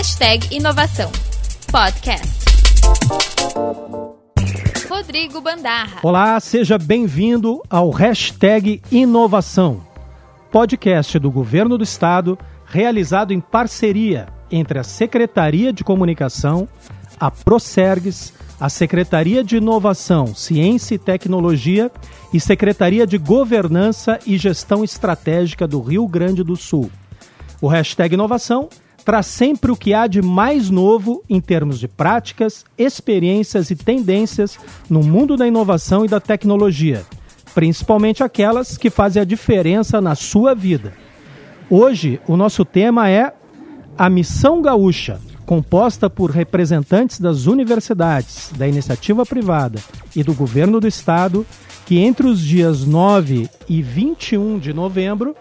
Hashtag Inovação Podcast. Rodrigo Bandarra. Olá, seja bem-vindo ao Hashtag Inovação, podcast do Governo do Estado realizado em parceria entre a Secretaria de Comunicação, a Procergs, a Secretaria de Inovação, Ciência e Tecnologia e Secretaria de Governança e Gestão Estratégica do Rio Grande do Sul. O hashtag Inovação traz sempre o que há de mais novo em termos de práticas, experiências e tendências no mundo da inovação e da tecnologia, principalmente aquelas que fazem a diferença na sua vida. Hoje, o nosso tema é a Missão Gaúcha, composta por representantes das universidades, da iniciativa privada e do governo do estado, que entre os dias 9 e 21 de novembro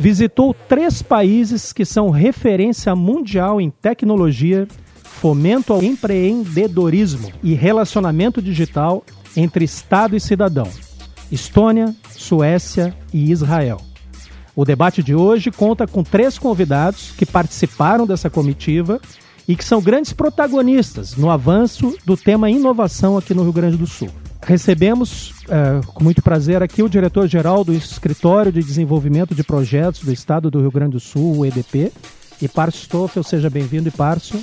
visitou três países que são referência mundial em tecnologia, fomento ao empreendedorismo e relacionamento digital entre Estado e cidadão: Estônia, Suécia e Israel. O debate de hoje conta com três convidados que participaram dessa comitiva e que são grandes protagonistas no avanço do tema inovação aqui no Rio Grande do Sul. Recebemos uh, com muito prazer aqui o diretor-geral do Escritório de Desenvolvimento de Projetos do Estado do Rio Grande do Sul, o EDP, e Parso Stoffel. Seja bem-vindo, e Parso.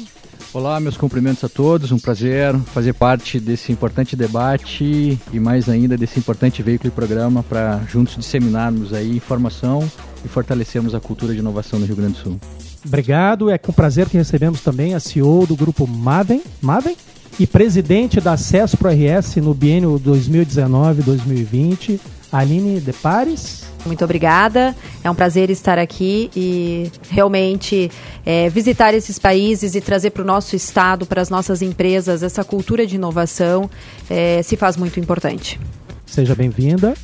Olá, meus cumprimentos a todos. Um prazer fazer parte desse importante debate e mais ainda desse importante veículo e programa para juntos disseminarmos aí informação e fortalecermos a cultura de inovação no Rio Grande do Sul. Obrigado. É com prazer que recebemos também a CEO do grupo Maven, Maven e presidente da Acesso Pro RS no biênio 2019-2020, Aline De Pares. Muito obrigada. É um prazer estar aqui e realmente é, visitar esses países e trazer para o nosso estado, para as nossas empresas, essa cultura de inovação é, se faz muito importante. Seja bem-vinda.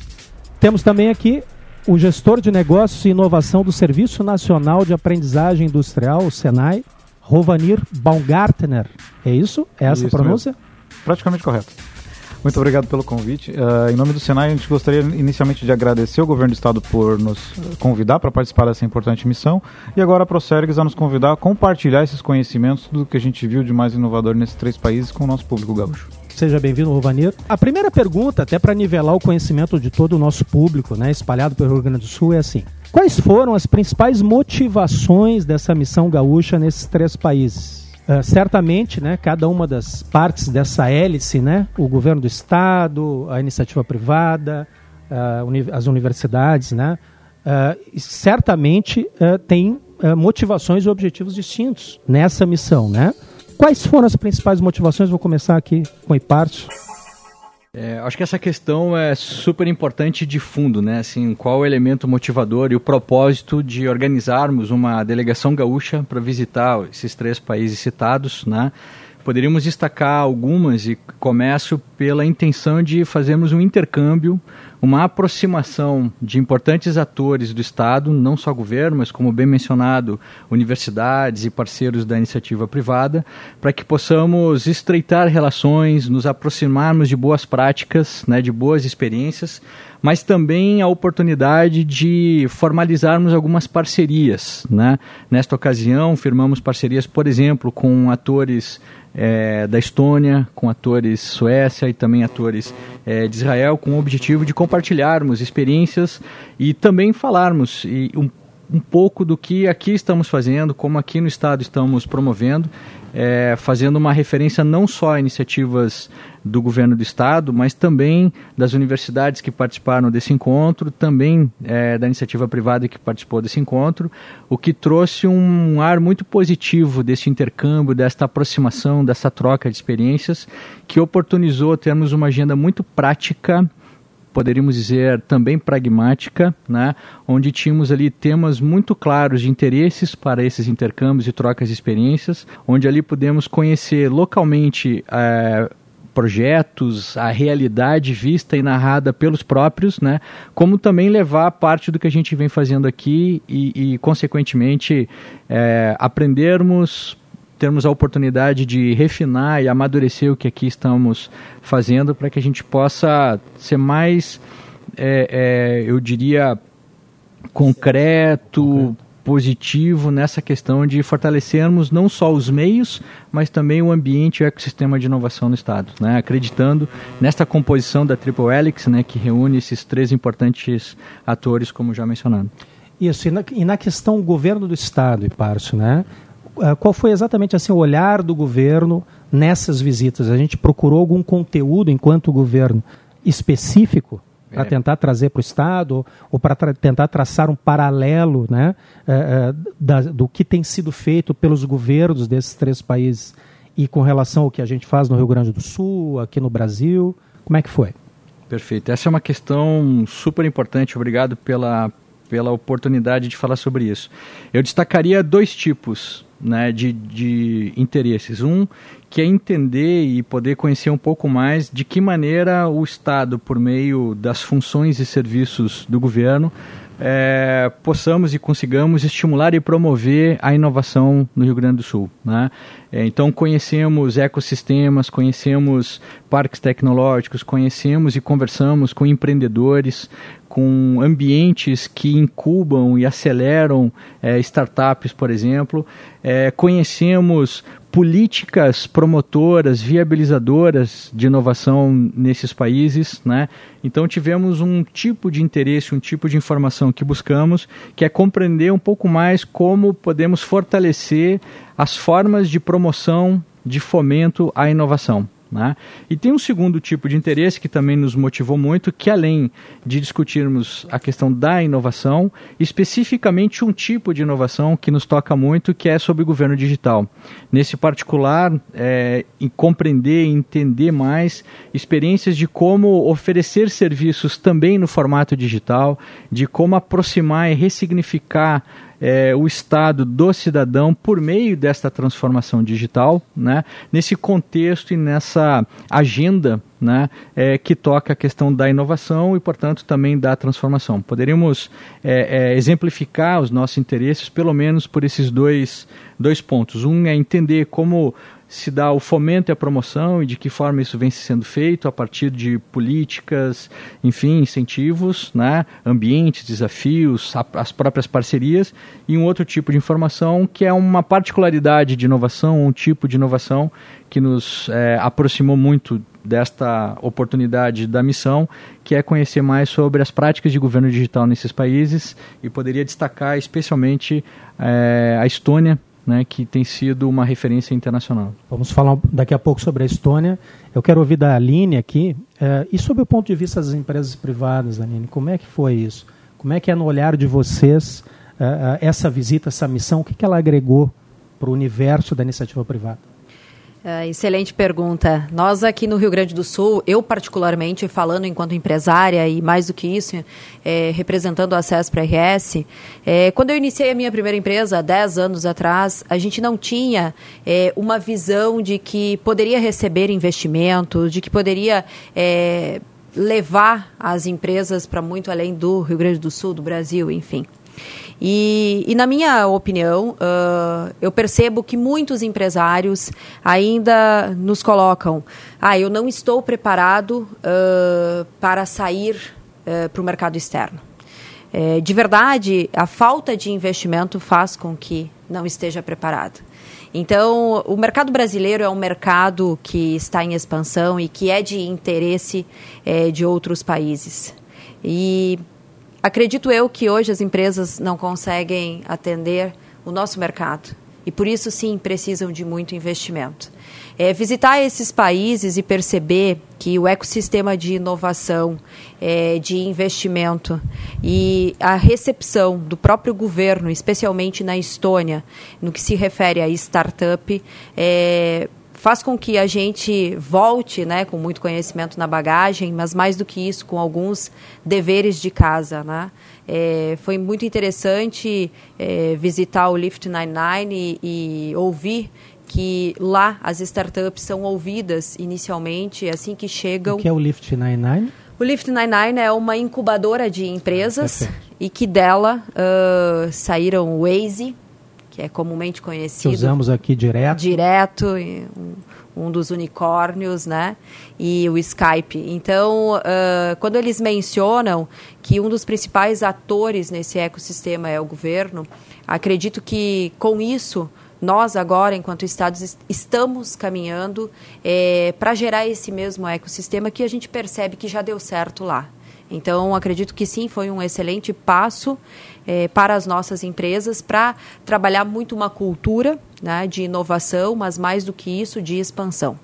Temos também aqui o gestor de negócios e inovação do Serviço Nacional de Aprendizagem Industrial, o SENAI, Rovanir Baumgartner. É isso? É essa isso a pronúncia? Mesmo. Praticamente correto. Muito obrigado pelo convite. Uh, em nome do Senai, a gente gostaria inicialmente de agradecer o governo do estado por nos convidar para participar dessa importante missão e agora a Procergs a nos convidar a compartilhar esses conhecimentos do que a gente viu de mais inovador nesses três países com o nosso público gaúcho. Seja bem-vindo, Rovanir. A primeira pergunta, até para nivelar o conhecimento de todo o nosso público, né, espalhado pelo Rio Grande do Sul, é assim: quais foram as principais motivações dessa missão gaúcha nesses três países? Uh, certamente, né, cada uma das partes dessa hélice, né, o governo do estado, a iniciativa privada, uh, uni as universidades, né, uh, certamente tem motivações e objetivos distintos nessa missão, né? Quais foram as principais motivações? Vou começar aqui com o Iparto. É, acho que essa questão é super importante de fundo, né? Assim, qual o elemento motivador e o propósito de organizarmos uma delegação gaúcha para visitar esses três países citados, né? Poderíamos destacar algumas e começo pela intenção de fazermos um intercâmbio, uma aproximação de importantes atores do Estado, não só governo, mas como bem mencionado, universidades e parceiros da iniciativa privada, para que possamos estreitar relações, nos aproximarmos de boas práticas, né, de boas experiências, mas também a oportunidade de formalizarmos algumas parcerias. Né? Nesta ocasião, firmamos parcerias, por exemplo, com atores é, da Estônia, com atores Suécia e também atores é, de Israel, com o objetivo de compartilharmos experiências e também falarmos e um, um pouco do que aqui estamos fazendo, como aqui no estado estamos promovendo é, fazendo uma referência não só a iniciativas do governo do estado, mas também das universidades que participaram desse encontro, também é, da iniciativa privada que participou desse encontro, o que trouxe um ar muito positivo desse intercâmbio, desta aproximação, dessa troca de experiências, que oportunizou termos uma agenda muito prática poderíamos dizer também pragmática, né, onde tínhamos ali temas muito claros de interesses para esses intercâmbios e trocas de experiências, onde ali pudemos conhecer localmente é, projetos, a realidade vista e narrada pelos próprios, né? Como também levar parte do que a gente vem fazendo aqui e, e consequentemente, é, aprendermos termos a oportunidade de refinar e amadurecer o que aqui estamos fazendo para que a gente possa ser mais, é, é, eu diria, concreto, positivo nessa questão de fortalecermos não só os meios, mas também o ambiente e o ecossistema de inovação no Estado, né? acreditando nesta composição da Triple Helix, né, que reúne esses três importantes atores, como já mencionado. Isso, e na, e na questão governo do Estado, Ipárcio, né? Ah, qual foi exatamente assim, o olhar do governo nessas visitas? A gente procurou algum conteúdo enquanto governo específico para é. tentar trazer para o Estado ou para tra tentar traçar um paralelo né, é, é, da, do que tem sido feito pelos governos desses três países e com relação ao que a gente faz no Rio Grande do Sul, aqui no Brasil. Como é que foi? Perfeito. Essa é uma questão super importante. Obrigado pela, pela oportunidade de falar sobre isso. Eu destacaria dois tipos né, de, de interesses. Um, que é entender e poder conhecer um pouco mais de que maneira o Estado, por meio das funções e serviços do governo, é, possamos e consigamos estimular e promover a inovação no Rio Grande do Sul. Né? É, então, conhecemos ecossistemas, conhecemos parques tecnológicos, conhecemos e conversamos com empreendedores, com ambientes que incubam e aceleram é, startups, por exemplo. É, conhecemos políticas promotoras, viabilizadoras de inovação nesses países, né? Então tivemos um tipo de interesse, um tipo de informação que buscamos, que é compreender um pouco mais como podemos fortalecer as formas de promoção, de fomento à inovação. Né? E tem um segundo tipo de interesse que também nos motivou muito, que além de discutirmos a questão da inovação, especificamente um tipo de inovação que nos toca muito, que é sobre governo digital. Nesse particular, é, em compreender e entender mais experiências de como oferecer serviços também no formato digital, de como aproximar e ressignificar é, o Estado do cidadão por meio desta transformação digital, né, nesse contexto e nessa agenda né, é, que toca a questão da inovação e, portanto, também da transformação. Poderíamos é, é, exemplificar os nossos interesses, pelo menos por esses dois, dois pontos. Um é entender como se dá o fomento e a promoção e de que forma isso vem sendo feito a partir de políticas, enfim, incentivos, né, ambientes, desafios, a, as próprias parcerias e um outro tipo de informação que é uma particularidade de inovação, um tipo de inovação que nos é, aproximou muito desta oportunidade da missão, que é conhecer mais sobre as práticas de governo digital nesses países e poderia destacar especialmente é, a Estônia, né, que tem sido uma referência internacional. Vamos falar daqui a pouco sobre a Estônia. Eu quero ouvir da Aline aqui. É, e sobre o ponto de vista das empresas privadas, Aline, como é que foi isso? Como é que é no olhar de vocês é, é essa visita, essa missão? O que, que ela agregou para o universo da iniciativa privada? Uh, excelente pergunta. Nós aqui no Rio Grande do Sul, eu particularmente falando enquanto empresária e mais do que isso, é, representando a CESPRA RS, é, quando eu iniciei a minha primeira empresa, há 10 anos atrás, a gente não tinha é, uma visão de que poderia receber investimentos, de que poderia é, levar as empresas para muito além do Rio Grande do Sul, do Brasil, enfim. E, e na minha opinião, uh, eu percebo que muitos empresários ainda nos colocam: ah, eu não estou preparado uh, para sair uh, para o mercado externo. É, de verdade, a falta de investimento faz com que não esteja preparado. Então, o mercado brasileiro é um mercado que está em expansão e que é de interesse é, de outros países. E Acredito eu que hoje as empresas não conseguem atender o nosso mercado e por isso sim precisam de muito investimento. É, visitar esses países e perceber que o ecossistema de inovação, é, de investimento e a recepção do próprio governo, especialmente na Estônia, no que se refere a startup, é, faz com que a gente volte né, com muito conhecimento na bagagem, mas mais do que isso, com alguns deveres de casa. Né? É, foi muito interessante é, visitar o Lift 99 e, e ouvir que lá as startups são ouvidas inicialmente assim que chegam. O que é o Lift 99? O Lift 99 é uma incubadora de empresas ah, e que dela uh, saíram o Waze, que é comumente conhecido. Que usamos aqui direto. Direto, um, um dos unicórnios, né? E o Skype. Então, uh, quando eles mencionam que um dos principais atores nesse ecossistema é o governo, acredito que com isso nós agora, enquanto Estados, estamos caminhando é, para gerar esse mesmo ecossistema que a gente percebe que já deu certo lá. Então, acredito que sim, foi um excelente passo é, para as nossas empresas para trabalhar muito uma cultura né, de inovação, mas mais do que isso, de expansão.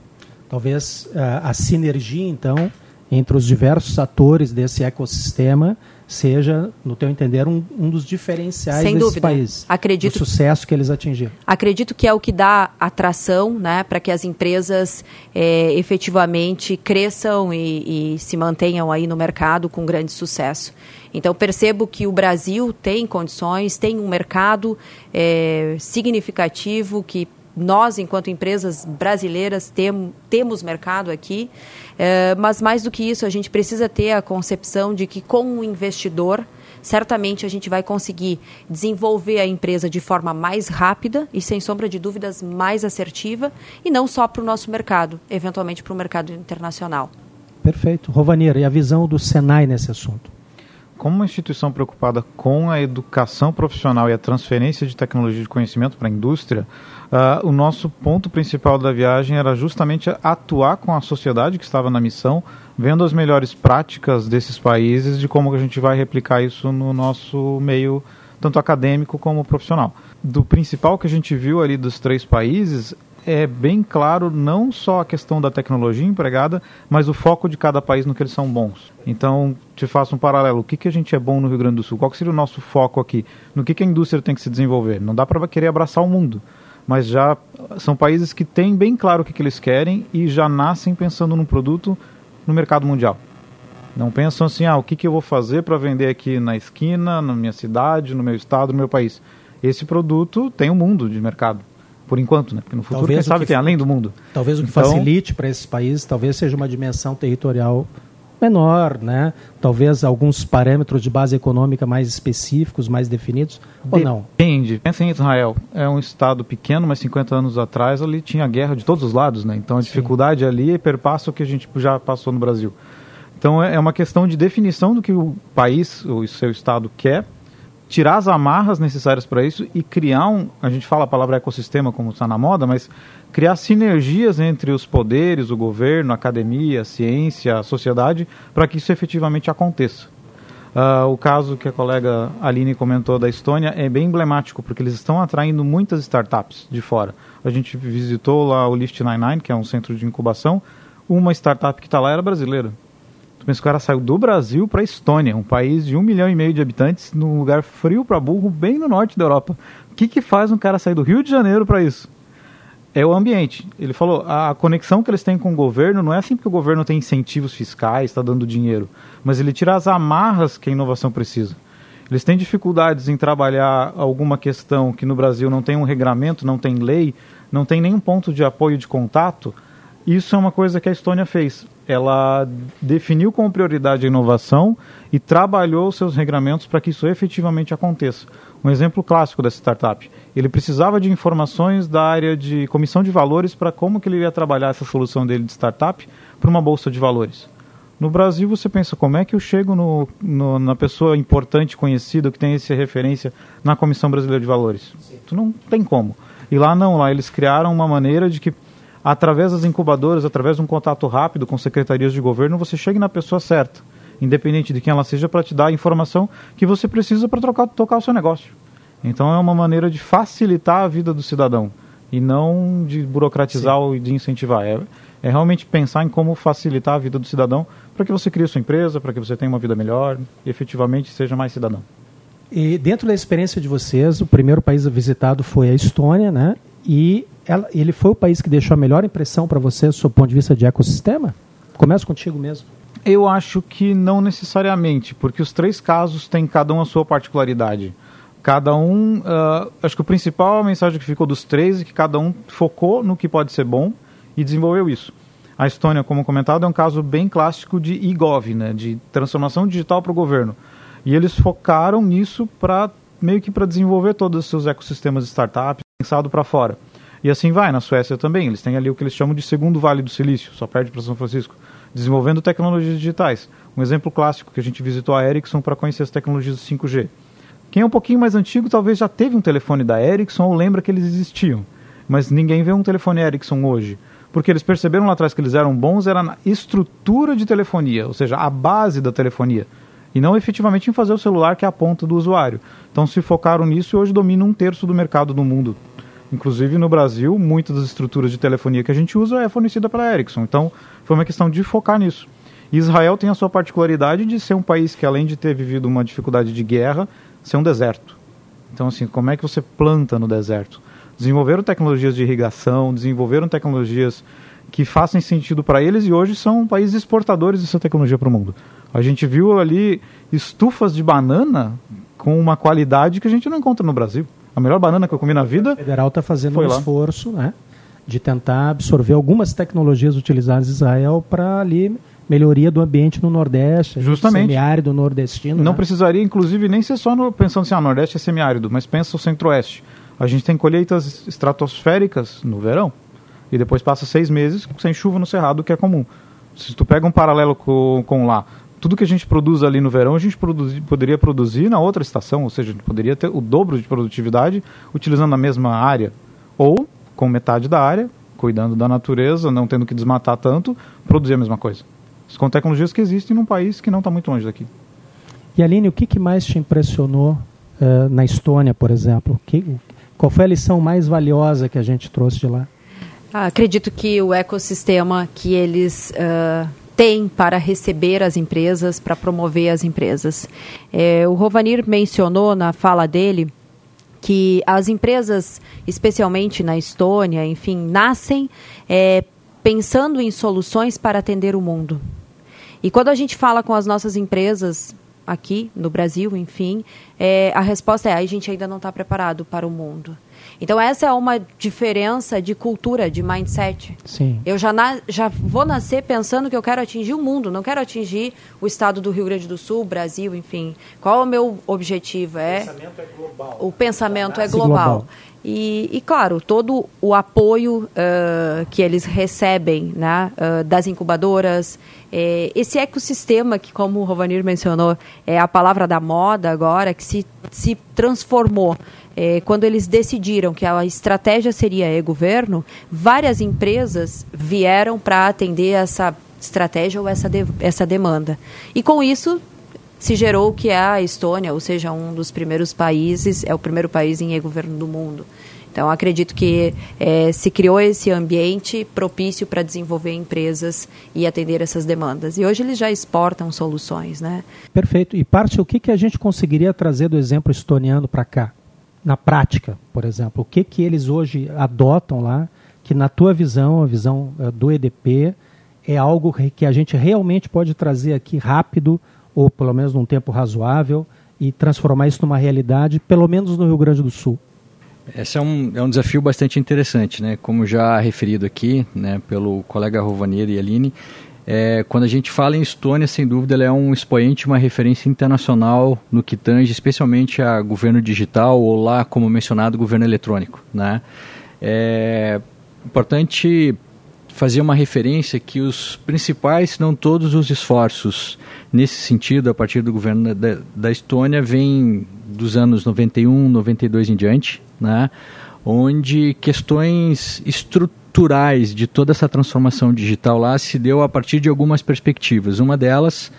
Talvez a, a sinergia, então, entre os diversos atores desse ecossistema seja, no teu entender, um, um dos diferenciais Sem desse dúvida. país. Acredito, o sucesso que eles atingiram. Acredito que é o que dá atração né, para que as empresas é, efetivamente cresçam e, e se mantenham aí no mercado com grande sucesso. Então, percebo que o Brasil tem condições, tem um mercado é, significativo que nós, enquanto empresas brasileiras, tem, temos mercado aqui, é, mas mais do que isso, a gente precisa ter a concepção de que, com o investidor, certamente a gente vai conseguir desenvolver a empresa de forma mais rápida e, sem sombra de dúvidas, mais assertiva, e não só para o nosso mercado, eventualmente para o mercado internacional. Perfeito. Rovanir, e a visão do Senai nesse assunto? como uma instituição preocupada com a educação profissional e a transferência de tecnologia de conhecimento para a indústria, uh, o nosso ponto principal da viagem era justamente atuar com a sociedade que estava na missão, vendo as melhores práticas desses países de como a gente vai replicar isso no nosso meio tanto acadêmico como profissional. Do principal que a gente viu ali dos três países é bem claro não só a questão da tecnologia empregada, mas o foco de cada país no que eles são bons. Então, te faço um paralelo. O que, que a gente é bom no Rio Grande do Sul? Qual seria o nosso foco aqui? No que, que a indústria tem que se desenvolver? Não dá para querer abraçar o mundo, mas já são países que têm bem claro o que, que eles querem e já nascem pensando num produto no mercado mundial. Não pensam assim, ah, o que, que eu vou fazer para vender aqui na esquina, na minha cidade, no meu estado, no meu país. Esse produto tem um mundo de mercado por enquanto, né? Porque no futuro, talvez quem sabe, que, tem além do mundo. Talvez o que então, facilite para esses países, talvez seja uma dimensão territorial menor, né? Talvez alguns parâmetros de base econômica mais específicos, mais definidos, ou não? Depende. Pensa em Israel. É um estado pequeno, mas 50 anos atrás ali tinha guerra de todos os lados, né? Então a dificuldade Sim. ali perpassa o que a gente já passou no Brasil. Então é, é uma questão de definição do que o país, o seu estado quer tirar as amarras necessárias para isso e criar um, a gente fala a palavra ecossistema como está na moda, mas criar sinergias entre os poderes, o governo, a academia, a ciência, a sociedade, para que isso efetivamente aconteça. Uh, o caso que a colega Aline comentou da Estônia é bem emblemático, porque eles estão atraindo muitas startups de fora. A gente visitou lá o Lift 99, que é um centro de incubação, uma startup que está lá era brasileira. Mas o cara saiu do Brasil para a Estônia, um país de um milhão e meio de habitantes, num lugar frio para burro, bem no norte da Europa. O que, que faz um cara sair do Rio de Janeiro para isso? É o ambiente. Ele falou, a conexão que eles têm com o governo não é assim porque o governo tem incentivos fiscais, está dando dinheiro, mas ele tira as amarras que a inovação precisa. Eles têm dificuldades em trabalhar alguma questão que no Brasil não tem um regramento, não tem lei, não tem nenhum ponto de apoio de contato. Isso é uma coisa que a Estônia fez ela definiu como prioridade a inovação e trabalhou seus regramentos para que isso efetivamente aconteça. Um exemplo clássico dessa startup. Ele precisava de informações da área de comissão de valores para como que ele ia trabalhar essa solução dele de startup para uma bolsa de valores. No Brasil, você pensa, como é que eu chego no, no, na pessoa importante, conhecida, que tem essa referência na Comissão Brasileira de Valores? Tu não tem como. E lá não, lá eles criaram uma maneira de que através das incubadoras, através de um contato rápido com secretarias de governo, você chegue na pessoa certa, independente de quem ela seja, para te dar a informação que você precisa para tocar o seu negócio. Então é uma maneira de facilitar a vida do cidadão e não de burocratizar Sim. ou de incentivar. É, é realmente pensar em como facilitar a vida do cidadão para que você crie sua empresa, para que você tenha uma vida melhor e efetivamente seja mais cidadão. E dentro da experiência de vocês, o primeiro país visitado foi a Estônia, né? E ela, ele foi o país que deixou a melhor impressão para você, do seu ponto de vista de ecossistema? Começa contigo mesmo. Eu acho que não necessariamente, porque os três casos têm cada um a sua particularidade. Cada um, uh, acho que o principal a mensagem que ficou dos três é que cada um focou no que pode ser bom e desenvolveu isso. A Estônia, como comentado, é um caso bem clássico de e-gov, né, de transformação digital para o governo. E eles focaram nisso para meio que para desenvolver todos os seus ecossistemas de startup pensado para fora. E assim vai, na Suécia também. Eles têm ali o que eles chamam de segundo Vale do Silício, só perde para São Francisco, desenvolvendo tecnologias digitais. Um exemplo clássico que a gente visitou a Ericsson para conhecer as tecnologias do 5G. Quem é um pouquinho mais antigo talvez já teve um telefone da Ericsson ou lembra que eles existiam. Mas ninguém vê um telefone Ericsson hoje. Porque eles perceberam lá atrás que eles eram bons era na estrutura de telefonia, ou seja, a base da telefonia. E não efetivamente em fazer o celular que é a ponta do usuário. Então se focaram nisso e hoje dominam um terço do mercado do mundo. Inclusive no Brasil, muitas das estruturas de telefonia que a gente usa é fornecida pela Ericsson. Então foi uma questão de focar nisso. Israel tem a sua particularidade de ser um país que, além de ter vivido uma dificuldade de guerra, ser um deserto. Então, assim, como é que você planta no deserto? Desenvolveram tecnologias de irrigação, desenvolveram tecnologias que façam sentido para eles e hoje são países exportadores dessa tecnologia para o mundo. A gente viu ali estufas de banana com uma qualidade que a gente não encontra no Brasil. A melhor banana que eu comi na vida. O federal está fazendo um lá. esforço né, de tentar absorver algumas tecnologias utilizadas em Israel para ali melhoria do ambiente no Nordeste, justamente semiárido nordestino. Não né? precisaria, inclusive, nem ser só no, pensando assim, ah, Nordeste é semiárido, mas pensa o Centro-Oeste. A gente tem colheitas estratosféricas no verão e depois passa seis meses sem chuva no cerrado, que é comum. Se tu pega um paralelo com, com lá, tudo que a gente produz ali no verão, a gente produzi, poderia produzir na outra estação, ou seja, a gente poderia ter o dobro de produtividade utilizando a mesma área, ou com metade da área, cuidando da natureza, não tendo que desmatar tanto, produzir a mesma coisa. Com tecnologias que existem num país que não está muito longe daqui. E Aline, o que, que mais te impressionou uh, na Estônia, por exemplo? Que, qual foi a lição mais valiosa que a gente trouxe de lá? Ah, acredito que o ecossistema que eles uh, têm para receber as empresas, para promover as empresas. É, o Rovanir mencionou na fala dele que as empresas, especialmente na Estônia, enfim, nascem é, pensando em soluções para atender o mundo. E quando a gente fala com as nossas empresas aqui no Brasil, enfim, é, a resposta é: a gente ainda não está preparado para o mundo. Então essa é uma diferença de cultura, de mindset. Sim. Eu já, na, já vou nascer pensando que eu quero atingir o mundo, não quero atingir o estado do Rio Grande do Sul, Brasil, enfim. Qual é o meu objetivo? É, o pensamento é global. O pensamento é global. global. E, e, claro, todo o apoio uh, que eles recebem né, uh, das incubadoras, é, esse ecossistema que, como o Rovanir mencionou, é a palavra da moda agora, que se, se transformou. É, quando eles decidiram que a estratégia seria e-governo, várias empresas vieram para atender essa estratégia ou essa, de, essa demanda. E com isso se gerou que é a Estônia, ou seja, um dos primeiros países, é o primeiro país em e-governo do mundo. Então, acredito que é, se criou esse ambiente propício para desenvolver empresas e atender essas demandas. E hoje eles já exportam soluções, né? Perfeito. E parte, o que, que a gente conseguiria trazer do exemplo estoniano para cá? Na prática, por exemplo, o que, que eles hoje adotam lá, que na tua visão, a visão uh, do EDP, é algo que a gente realmente pode trazer aqui rápido, ou pelo menos num tempo razoável, e transformar isso numa realidade, pelo menos no Rio Grande do Sul? Esse é um, é um desafio bastante interessante, né? Como já referido aqui, né, pelo colega Rovaneira e Aline, é, quando a gente fala em Estônia, sem dúvida, ela é um expoente, uma referência internacional no que tange especialmente a governo digital ou lá, como mencionado, governo eletrônico, né? É importante fazer uma referência que os principais, se não todos os esforços nesse sentido, a partir do governo da, da Estônia, vêm dos anos 91, 92 em diante, né? onde questões estruturais de toda essa transformação digital lá se deu a partir de algumas perspectivas. Uma delas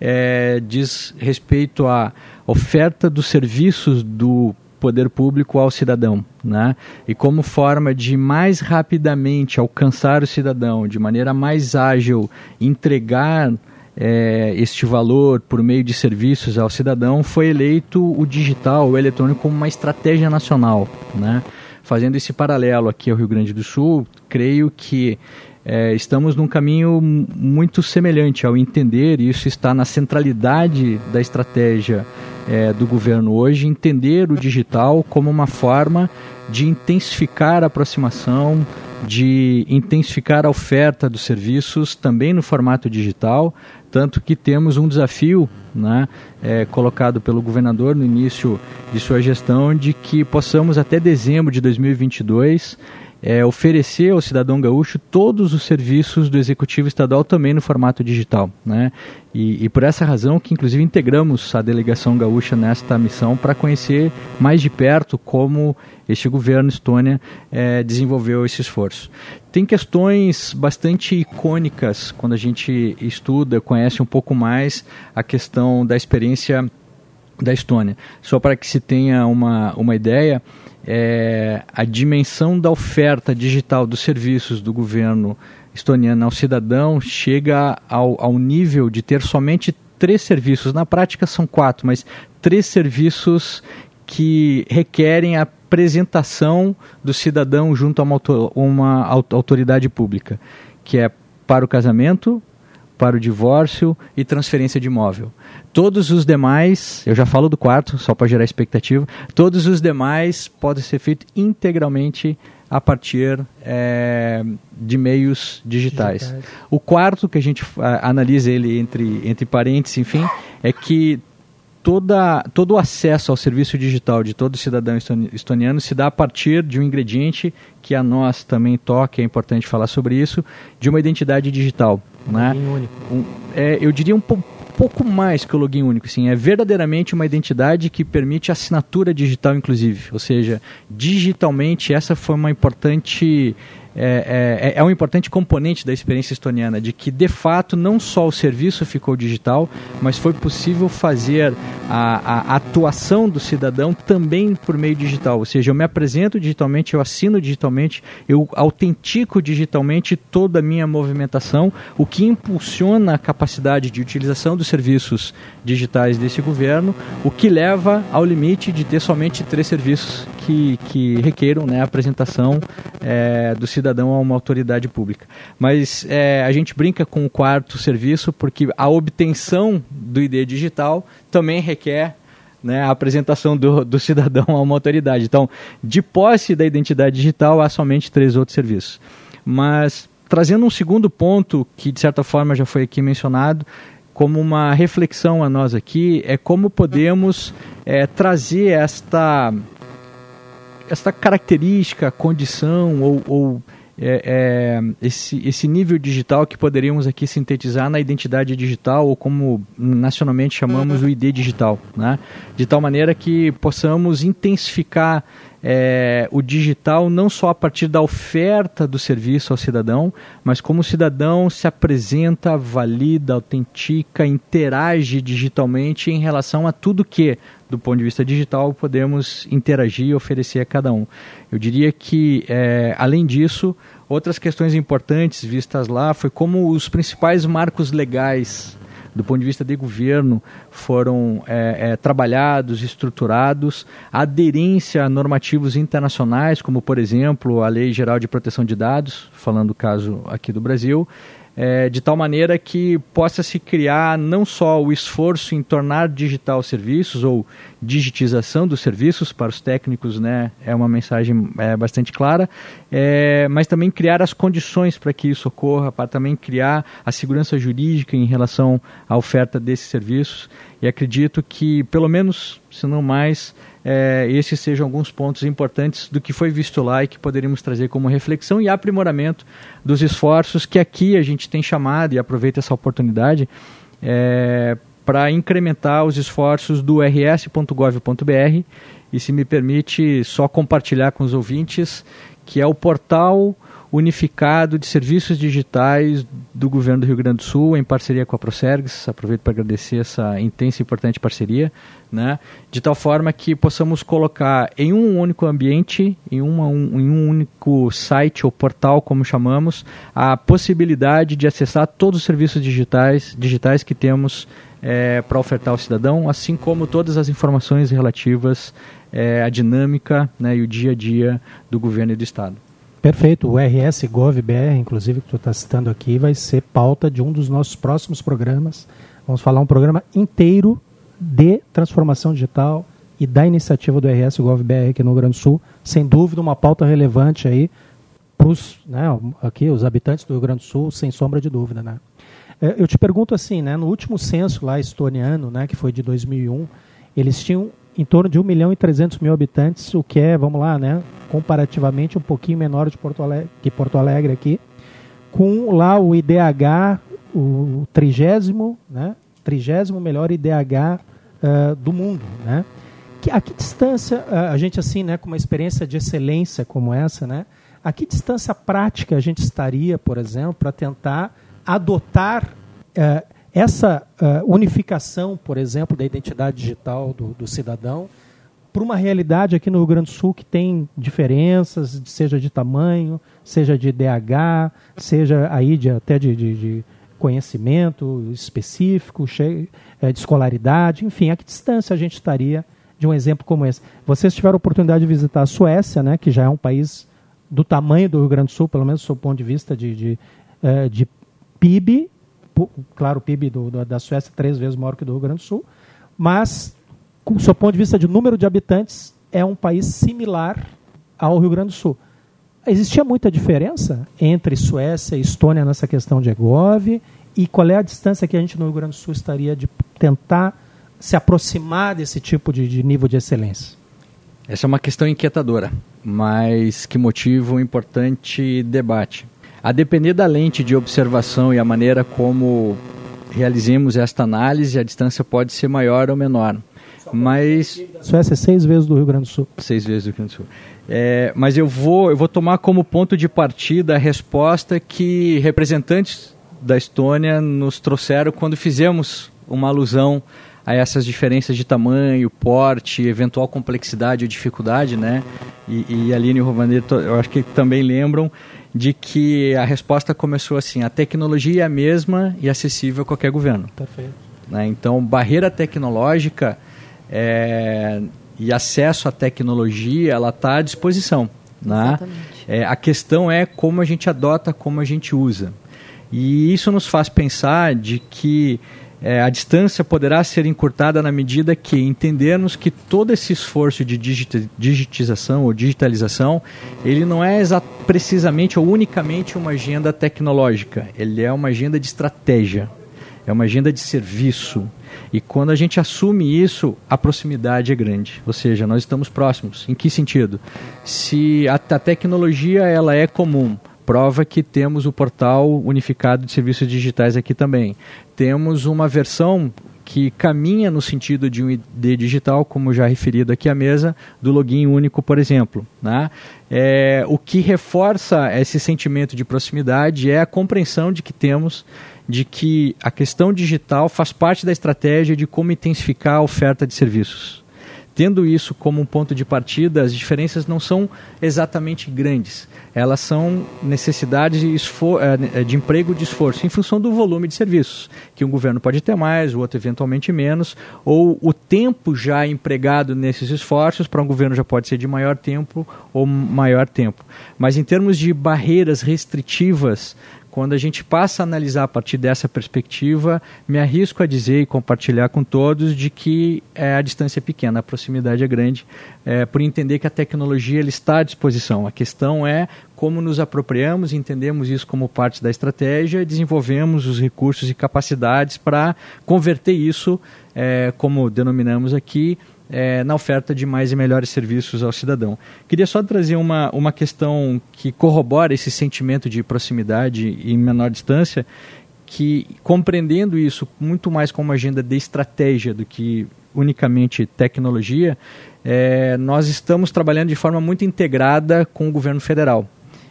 é, diz respeito à oferta dos serviços do poder público ao cidadão, né? E como forma de mais rapidamente alcançar o cidadão, de maneira mais ágil, entregar é, este valor por meio de serviços ao cidadão, foi eleito o digital, o eletrônico, como uma estratégia nacional. Né? Fazendo esse paralelo aqui ao Rio Grande do Sul, creio que é, estamos num caminho muito semelhante ao entender, e isso está na centralidade da estratégia é, do governo hoje, entender o digital como uma forma de intensificar a aproximação, de intensificar a oferta dos serviços também no formato digital, tanto que temos um desafio né, é, colocado pelo governador no início de sua gestão, de que possamos até dezembro de 2022 é, oferecer ao cidadão gaúcho todos os serviços do executivo estadual também no formato digital, né? E, e por essa razão que inclusive integramos a delegação gaúcha nesta missão para conhecer mais de perto como este governo Estônia é, desenvolveu esse esforço. Tem questões bastante icônicas quando a gente estuda, conhece um pouco mais a questão da experiência da Estônia. Só para que se tenha uma, uma ideia, é, a dimensão da oferta digital dos serviços do governo estoniano ao cidadão chega ao, ao nível de ter somente três serviços. Na prática são quatro, mas três serviços que requerem a apresentação do cidadão junto a uma, uma autoridade pública, que é para o casamento, para o divórcio e transferência de imóvel. Todos os demais, eu já falo do quarto, só para gerar expectativa, todos os demais podem ser feitos integralmente a partir é, de meios digitais. digitais. O quarto, que a gente analisa ele entre, entre parênteses, enfim, é que toda, todo o acesso ao serviço digital de todo cidadão estoniano se dá a partir de um ingrediente que a nós também toca, é importante falar sobre isso, de uma identidade digital. Um né? único. Um, é, eu diria um pouco mais que o login único, sim. É verdadeiramente uma identidade que permite assinatura digital, inclusive. Ou seja, digitalmente essa foi uma importante é, é, é, um importante componente da experiência estoniana, de que de fato não só o serviço ficou digital, mas foi possível fazer a, a, atuação do cidadão também por meio digital. Ou seja, eu me apresento digitalmente, eu assino digitalmente, eu autentico digitalmente toda a minha movimentação, o que impulsiona a capacidade de utilização dos serviços digitais desse governo, o que leva ao limite de ter somente três serviços que, que requeram né, a apresentação é, do cidadão a uma autoridade pública. Mas é, a gente brinca com o quarto serviço porque a obtenção do ID digital também requer né, a apresentação do, do, cidadão a uma autoridade. Então, de posse da identidade digital, há somente três outros serviços. Mas, trazendo um segundo ponto, que de certa forma já foi aqui mencionado, como uma reflexão a nós aqui, é como podemos é, trazer esta essa característica, condição ou, ou é, é, esse, esse nível digital que poderíamos aqui sintetizar na identidade digital ou como nacionalmente chamamos o ID digital, né? de tal maneira que possamos intensificar é, o digital não só a partir da oferta do serviço ao cidadão, mas como o cidadão se apresenta, valida, autentica, interage digitalmente em relação a tudo que, do ponto de vista digital, podemos interagir e oferecer a cada um. Eu diria que, é, além disso, outras questões importantes vistas lá foi como os principais marcos legais do ponto de vista de governo, foram é, é, trabalhados, estruturados, a aderência a normativos internacionais, como, por exemplo, a Lei Geral de Proteção de Dados, falando o caso aqui do Brasil, é, de tal maneira que possa se criar não só o esforço em tornar digital serviços ou digitização dos serviços para os técnicos, né, é uma mensagem é, bastante clara, é, mas também criar as condições para que isso ocorra, para também criar a segurança jurídica em relação à oferta desses serviços. E acredito que, pelo menos, se não mais, é, esses sejam alguns pontos importantes do que foi visto lá e que poderíamos trazer como reflexão e aprimoramento dos esforços que aqui a gente tem chamado, e aproveita essa oportunidade, é, para incrementar os esforços do rs.gov.br e se me permite só compartilhar com os ouvintes que é o portal unificado de serviços digitais do governo do Rio Grande do Sul, em parceria com a Procergs. Aproveito para agradecer essa intensa e importante parceria, né? de tal forma que possamos colocar em um único ambiente, em, uma, um, em um único site ou portal, como chamamos, a possibilidade de acessar todos os serviços digitais, digitais que temos é, para ofertar ao cidadão, assim como todas as informações relativas é, à dinâmica né, e o dia a dia do governo e do Estado. Perfeito. O RS GovBR, inclusive, que tu está citando aqui, vai ser pauta de um dos nossos próximos programas. Vamos falar um programa inteiro de transformação digital e da iniciativa do RS GovBR aqui no Rio Grande do Sul. Sem dúvida, uma pauta relevante aí para os né, aqui, os habitantes do Rio Grande do Sul, sem sombra de dúvida. Né? É, eu te pergunto assim, né, no último censo lá estoniano, né, que foi de 2001, eles tinham em torno de 1 milhão e 300 mil habitantes, o que é, vamos lá, né, comparativamente um pouquinho menor de Porto Alegre, que Porto Alegre aqui, com lá o IDH, o trigésimo, né, trigésimo melhor IDH uh, do mundo, né? Que, a que distância uh, a gente assim, né, com uma experiência de excelência como essa, né, a que distância prática a gente estaria, por exemplo, para tentar adotar uh, essa unificação, por exemplo, da identidade digital do, do cidadão para uma realidade aqui no Rio Grande do Sul que tem diferenças, seja de tamanho, seja de DH, seja aí de, até de, de, de conhecimento específico, é, de escolaridade, enfim, a que distância a gente estaria de um exemplo como esse? Vocês tiveram a oportunidade de visitar a Suécia, né, que já é um país do tamanho do Rio Grande do Sul, pelo menos do seu ponto de vista de, de, é, de PIB, claro, o PIB do, do, da Suécia é três vezes maior que o do Rio Grande do Sul, mas, do seu ponto de vista de número de habitantes, é um país similar ao Rio Grande do Sul. Existia muita diferença entre Suécia e Estônia nessa questão de EGOV? E qual é a distância que a gente no Rio Grande do Sul estaria de tentar se aproximar desse tipo de, de nível de excelência? Essa é uma questão inquietadora, mas que motiva um importante debate. A depender da lente de observação e a maneira como realizemos esta análise, a distância pode ser maior ou menor. Mas. Suécia é seis vezes do Rio Grande do Sul. Seis vezes do Rio Grande do Sul. É, mas eu vou, eu vou tomar como ponto de partida a resposta que representantes da Estônia nos trouxeram quando fizemos uma alusão a essas diferenças de tamanho, porte, eventual complexidade ou dificuldade, né? E, e Aline e Rovanir, eu acho que também lembram de que a resposta começou assim: a tecnologia é a mesma e acessível a qualquer governo. Perfeito. Né? Então, barreira tecnológica é, e acesso à tecnologia, ela está à disposição. Né? É, a questão é como a gente adota, como a gente usa. E isso nos faz pensar de que é, a distância poderá ser encurtada na medida que entendermos que todo esse esforço de digitização ou digitalização, ele não é precisamente ou unicamente uma agenda tecnológica, ele é uma agenda de estratégia, é uma agenda de serviço. E quando a gente assume isso, a proximidade é grande, ou seja, nós estamos próximos. Em que sentido? Se a, a tecnologia ela é comum, prova que temos o portal unificado de serviços digitais aqui também. Temos uma versão que caminha no sentido de um ID digital, como já referido aqui à mesa, do login único, por exemplo. Né? É, o que reforça esse sentimento de proximidade é a compreensão de que temos de que a questão digital faz parte da estratégia de como intensificar a oferta de serviços. Tendo isso como um ponto de partida, as diferenças não são exatamente grandes. Elas são necessidades de, eh, de emprego de esforço em função do volume de serviços, que um governo pode ter mais, o outro eventualmente menos, ou o tempo já empregado nesses esforços para um governo já pode ser de maior tempo ou maior tempo. Mas em termos de barreiras restritivas quando a gente passa a analisar a partir dessa perspectiva, me arrisco a dizer e compartilhar com todos de que é, a distância é pequena, a proximidade é grande, é, por entender que a tecnologia ele está à disposição. A questão é como nos apropriamos, entendemos isso como parte da estratégia, desenvolvemos os recursos e capacidades para converter isso, é, como denominamos aqui, é, na oferta de mais e melhores serviços ao cidadão. Queria só trazer uma, uma questão que corrobora esse sentimento de proximidade em menor distância, que compreendendo isso muito mais como agenda de estratégia do que unicamente tecnologia, é, nós estamos trabalhando de forma muito integrada com o governo federal.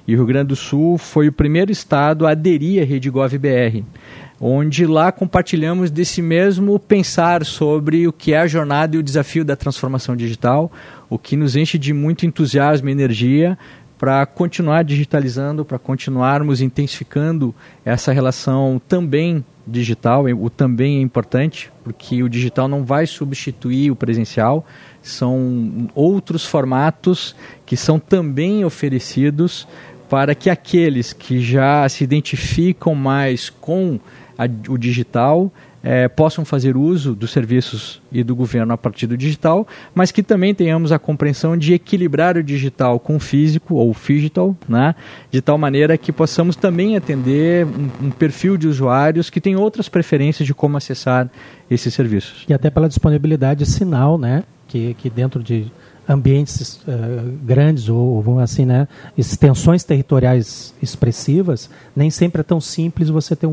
E o Rio Grande do Sul foi o primeiro estado a aderir à Rede GovBR onde lá compartilhamos desse mesmo pensar sobre o que é a jornada e o desafio da transformação digital, o que nos enche de muito entusiasmo e energia para continuar digitalizando, para continuarmos intensificando essa relação também digital. O também é importante, porque o digital não vai substituir o presencial, são outros formatos que são também oferecidos para que aqueles que já se identificam mais com a, o digital é, possam fazer uso dos serviços e do governo a partir do digital, mas que também tenhamos a compreensão de equilibrar o digital com o físico ou digital, né, de tal maneira que possamos também atender um, um perfil de usuários que tem outras preferências de como acessar esses serviços. E até pela disponibilidade de sinal, né, que, que dentro de ambientes uh, grandes ou, ou assim, né, extensões territoriais expressivas, nem sempre é tão simples você ter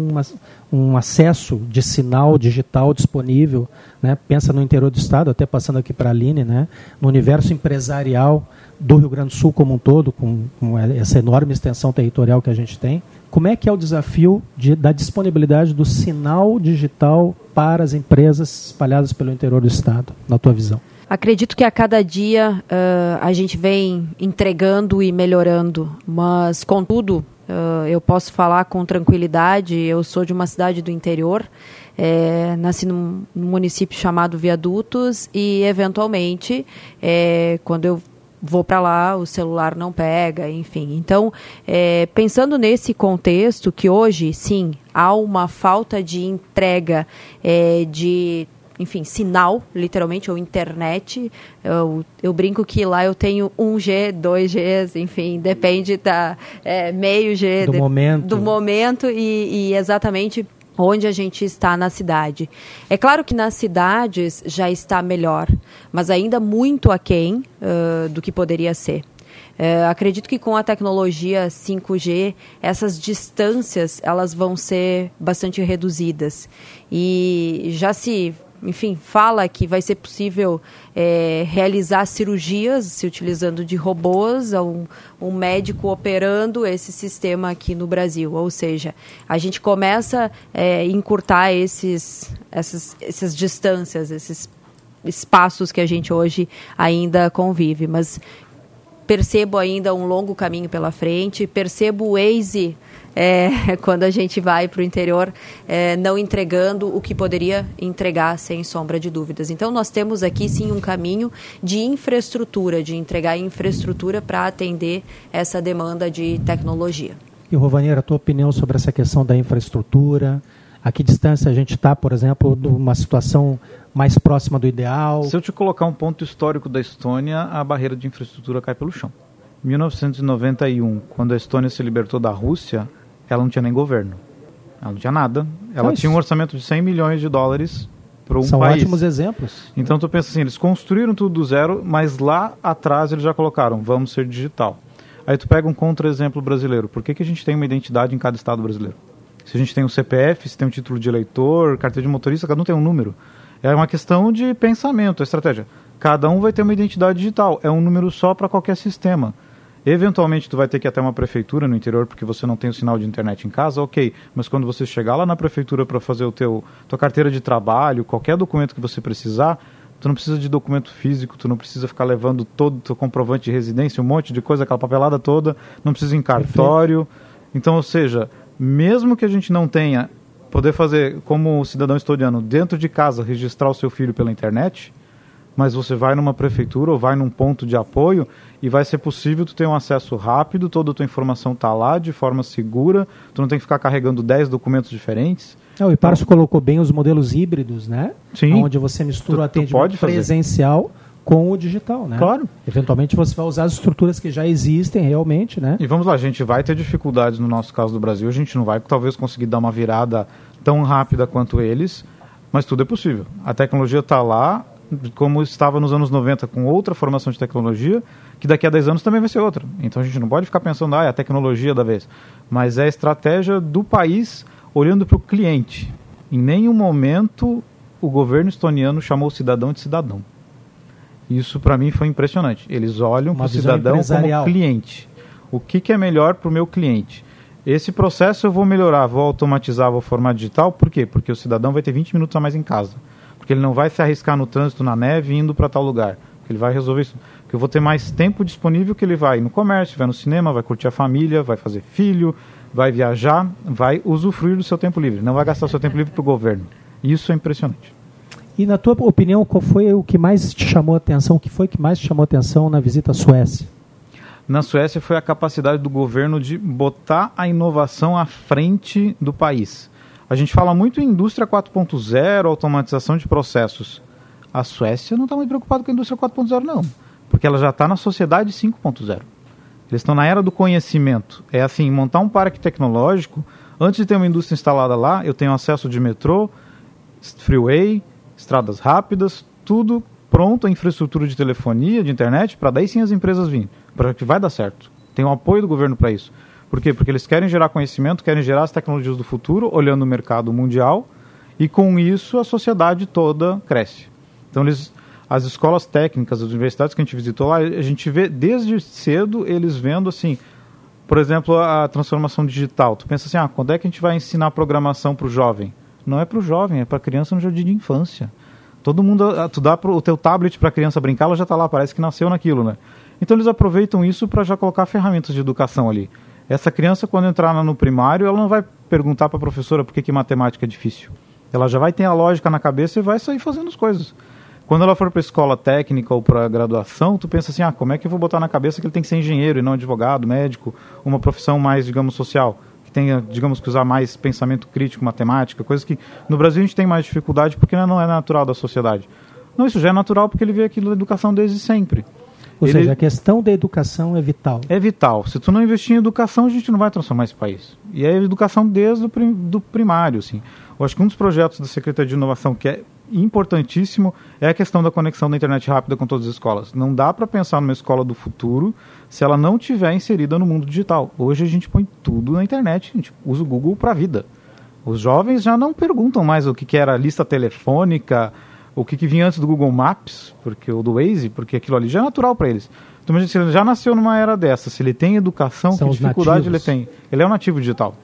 um acesso de sinal digital disponível. Né? Pensa no interior do estado, até passando aqui para a Aline, né? no universo empresarial do Rio Grande do Sul como um todo, com, com essa enorme extensão territorial que a gente tem. Como é que é o desafio de, da disponibilidade do sinal digital para as empresas espalhadas pelo interior do estado, na tua visão? Acredito que a cada dia uh, a gente vem entregando e melhorando, mas contudo uh, eu posso falar com tranquilidade. Eu sou de uma cidade do interior, é, nasci num, num, município chamado Viadutos e eventualmente é, quando eu vou para lá o celular não pega, enfim. Então é, pensando nesse contexto que hoje sim há uma falta de entrega de enfim, sinal, literalmente, ou internet. Eu, eu brinco que lá eu tenho 1G, 2Gs, enfim, depende da é, meio G do de, momento, do momento e, e exatamente onde a gente está na cidade. É claro que nas cidades já está melhor, mas ainda muito aquém uh, do que poderia ser. Uh, acredito que com a tecnologia 5G essas distâncias elas vão ser bastante reduzidas e já se enfim, fala que vai ser possível é, realizar cirurgias se utilizando de robôs, um, um médico operando esse sistema aqui no Brasil. Ou seja, a gente começa a é, encurtar esses, essas, essas distâncias, esses espaços que a gente hoje ainda convive. Mas percebo ainda um longo caminho pela frente, percebo o Waze é, quando a gente vai para o interior, é, não entregando o que poderia entregar, sem sombra de dúvidas. Então, nós temos aqui sim um caminho de infraestrutura, de entregar infraestrutura para atender essa demanda de tecnologia. E, Rovaneira, a tua opinião sobre essa questão da infraestrutura? A que distância a gente está, por exemplo, de uma situação mais próxima do ideal? Se eu te colocar um ponto histórico da Estônia, a barreira de infraestrutura cai pelo chão. 1991, quando a Estônia se libertou da Rússia, ela não tinha nem governo. Ela não tinha nada. Ela tinha um orçamento de 100 milhões de dólares para um São país. ótimos exemplos. Então tu pensa assim, eles construíram tudo do zero, mas lá atrás eles já colocaram, vamos ser digital. Aí tu pega um contra-exemplo brasileiro. Por que, que a gente tem uma identidade em cada estado brasileiro? Se a gente tem um CPF, se tem um título de eleitor, carteira de motorista, cada um tem um número. É uma questão de pensamento, estratégia. Cada um vai ter uma identidade digital. É um número só para qualquer sistema. Eventualmente tu vai ter que ir até uma prefeitura no interior porque você não tem o sinal de internet em casa, ok. Mas quando você chegar lá na prefeitura para fazer o teu tua carteira de trabalho, qualquer documento que você precisar, tu não precisa de documento físico, tu não precisa ficar levando todo o teu comprovante de residência, um monte de coisa, aquela papelada toda, não precisa ir em cartório. Então, ou seja, mesmo que a gente não tenha poder fazer como cidadão estoniano dentro de casa registrar o seu filho pela internet, mas você vai numa prefeitura ou vai num ponto de apoio e vai ser possível tu ter um acesso rápido, toda a tua informação está lá de forma segura, tu não tem que ficar carregando 10 documentos diferentes. É, o Iparso colocou bem os modelos híbridos, né? Sim. Onde você mistura tu, o atendimento presencial com o digital, né? Claro. Eventualmente você vai usar as estruturas que já existem realmente, né? E vamos lá, a gente vai ter dificuldades no nosso caso do Brasil, a gente não vai talvez conseguir dar uma virada tão rápida quanto eles, mas tudo é possível. A tecnologia está lá, como estava nos anos 90 com outra formação de tecnologia, que daqui a 10 anos também vai ser outra. Então a gente não pode ficar pensando, ah, é a tecnologia da vez. Mas é a estratégia do país olhando para o cliente. Em nenhum momento o governo estoniano chamou o cidadão de cidadão. Isso para mim foi impressionante. Eles olham para o cidadão como cliente. O que, que é melhor para o meu cliente? Esse processo eu vou melhorar, vou automatizar, vou formar digital. Por quê? Porque o cidadão vai ter 20 minutos a mais em casa porque ele não vai se arriscar no trânsito na neve indo para tal lugar. Ele vai resolver isso. Porque eu vou ter mais tempo disponível que ele vai no comércio, vai no cinema, vai curtir a família, vai fazer filho, vai viajar, vai usufruir do seu tempo livre. Não vai gastar o seu tempo livre para o governo. Isso é impressionante. E na tua opinião, qual foi o que mais te chamou a atenção? O que foi que mais te chamou a atenção na visita à Suécia? Na Suécia foi a capacidade do governo de botar a inovação à frente do país. A gente fala muito em indústria 4.0, automatização de processos. A Suécia não está muito preocupada com a indústria 4.0, não, porque ela já está na sociedade 5.0. Eles estão na era do conhecimento. É assim, montar um parque tecnológico, antes de ter uma indústria instalada lá, eu tenho acesso de metrô, freeway, estradas rápidas, tudo pronto, a infraestrutura de telefonia, de internet, para daí sim as empresas virem, para que vai dar certo. Tem o apoio do governo para isso. Por quê? Porque eles querem gerar conhecimento, querem gerar as tecnologias do futuro, olhando o mercado mundial, e com isso a sociedade toda cresce. Então eles as escolas técnicas, as universidades que a gente visitou lá, a gente vê desde cedo eles vendo assim, por exemplo, a transformação digital. Tu pensa assim, ah, quando é que a gente vai ensinar programação para o jovem? Não é para o jovem, é para criança no jardim de infância. Todo mundo, ah, tu dá pro, o teu tablet para a criança brincar, ela já está lá, parece que nasceu naquilo, né? Então eles aproveitam isso para já colocar ferramentas de educação ali. Essa criança, quando entrar no primário, ela não vai perguntar para a professora por que, que matemática é difícil. Ela já vai ter a lógica na cabeça e vai sair fazendo as coisas. Quando ela for para escola técnica ou para graduação, tu pensa assim, ah, como é que eu vou botar na cabeça que ele tem que ser engenheiro e não advogado, médico, uma profissão mais, digamos, social, que tenha, digamos, que usar mais pensamento crítico, matemática, coisas que no Brasil a gente tem mais dificuldade porque não é natural da sociedade. Não, isso já é natural porque ele vê aquilo da educação desde sempre. Ou ele... seja, a questão da educação é vital. É vital. Se tu não investir em educação, a gente não vai transformar esse país. E é educação desde o prim... do primário, assim. Eu acho que um dos projetos da Secretaria de Inovação que é importantíssimo é a questão da conexão da internet rápida com todas as escolas. Não dá para pensar numa escola do futuro se ela não tiver inserida no mundo digital. Hoje a gente põe tudo na internet, a gente usa o Google para a vida. Os jovens já não perguntam mais o que, que era lista telefônica, o que, que vinha antes do Google Maps, porque o do Waze, porque aquilo ali já é natural para eles. Então, se ele já nasceu numa era dessa, se ele tem educação, São que dificuldade nativos. ele tem? Ele é um nativo digital.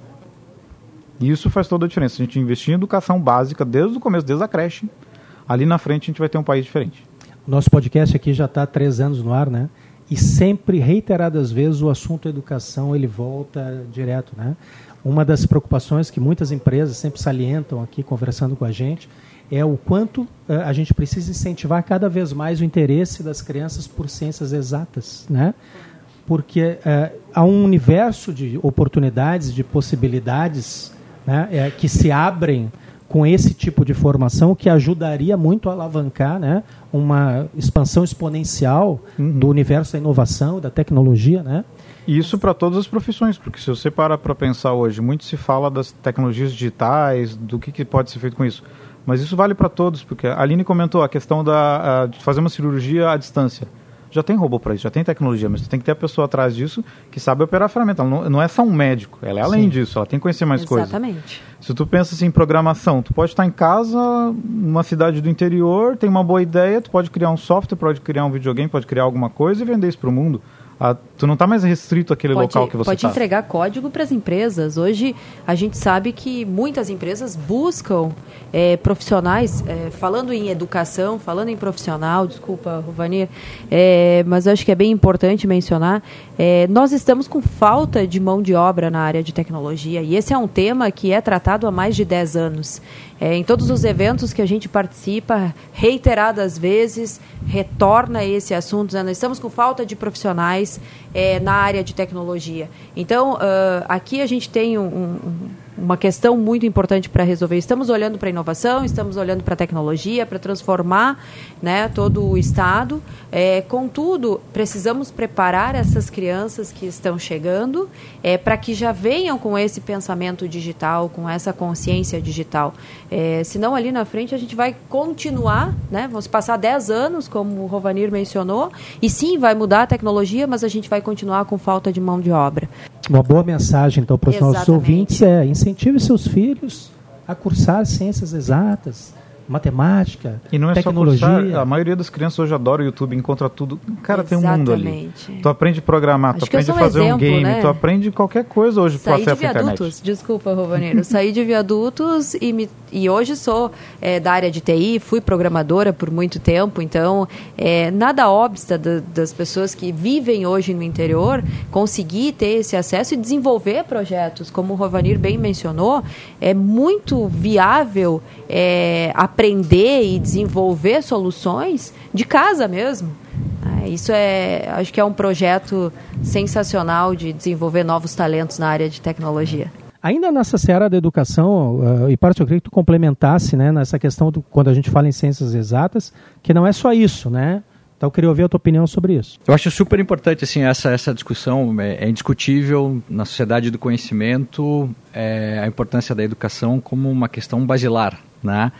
E isso faz toda a diferença. A gente investir em educação básica desde o começo, desde a creche, ali na frente a gente vai ter um país diferente. O nosso podcast aqui já está há três anos no ar, né? E sempre, reiteradas vezes, o assunto educação ele volta direto, né? Uma das preocupações que muitas empresas sempre salientam aqui, conversando com a gente, é o quanto uh, a gente precisa incentivar cada vez mais o interesse das crianças por ciências exatas, né? Porque uh, há um universo de oportunidades, de possibilidades né, é, que se abrem com esse tipo de formação que ajudaria muito a alavancar né, uma expansão exponencial uhum. do universo da inovação, da tecnologia, né? Isso para todas as profissões, porque se você para para pensar hoje, muito se fala das tecnologias digitais, do que, que pode ser feito com isso. Mas isso vale para todos, porque a Aline comentou a questão da, a, de fazer uma cirurgia à distância já tem robô para isso, já tem tecnologia, mas tem que ter a pessoa atrás disso que sabe operar a ferramenta. Ela não, não é só um médico, ela é além Sim. disso, ela tem que conhecer mais coisas. Exatamente. Se tu pensa assim em programação, tu pode estar em casa, numa cidade do interior, tem uma boa ideia, tu pode criar um software, pode criar um videogame, pode criar alguma coisa e vender isso para o mundo. Ah, tu não está mais restrito àquele pode, local que você Pode tá. entregar código para as empresas. Hoje a gente sabe que muitas empresas buscam é, profissionais, é, falando em educação, falando em profissional, desculpa, Rovanir, é, mas acho que é bem importante mencionar, é, nós estamos com falta de mão de obra na área de tecnologia e esse é um tema que é tratado há mais de 10 anos. É, em todos os eventos que a gente participa, reiteradas vezes, retorna esse assunto, nós estamos com falta de profissionais é, na área de tecnologia. Então, uh, aqui a gente tem um, um uma questão muito importante para resolver. Estamos olhando para a inovação, estamos olhando para a tecnologia, para transformar né, todo o Estado. É, contudo, precisamos preparar essas crianças que estão chegando é, para que já venham com esse pensamento digital, com essa consciência digital. É, senão, ali na frente, a gente vai continuar, né, vamos passar 10 anos, como o Rovanir mencionou, e sim, vai mudar a tecnologia, mas a gente vai continuar com falta de mão de obra. Uma boa mensagem, então, para os nossos ouvintes é incentive seus filhos a cursar ciências exatas, matemática, e não é tecnologia. Só cursar, a maioria das crianças hoje adora o YouTube, encontra tudo. Cara, Exatamente. tem um mundo ali. Tu aprende a programar, Acho tu aprende a fazer um, exemplo, um game, né? tu aprende qualquer coisa hoje Saí de viadutos, desculpa, Rovaneiro. Saí de viadutos e, me, e hoje sou é, da área de TI, fui programadora por muito tempo, então é, nada obsta da, das pessoas que vivem hoje no interior conseguir ter esse acesso e desenvolver projetos. Como o Rovanir bem mencionou, é muito viável é, aprender e desenvolver soluções de casa mesmo. É, isso é, acho que é um projeto sensacional de desenvolver novos talentos na área de tecnologia. Ainda nessa seara da educação, uh, e parte eu queria que tu complementasse né, nessa questão do, quando a gente fala em ciências exatas, que não é só isso, né? Então eu queria ouvir a tua opinião sobre isso. Eu acho super importante assim essa essa discussão é, é indiscutível na sociedade do conhecimento é, a importância da educação como uma questão basilar, né?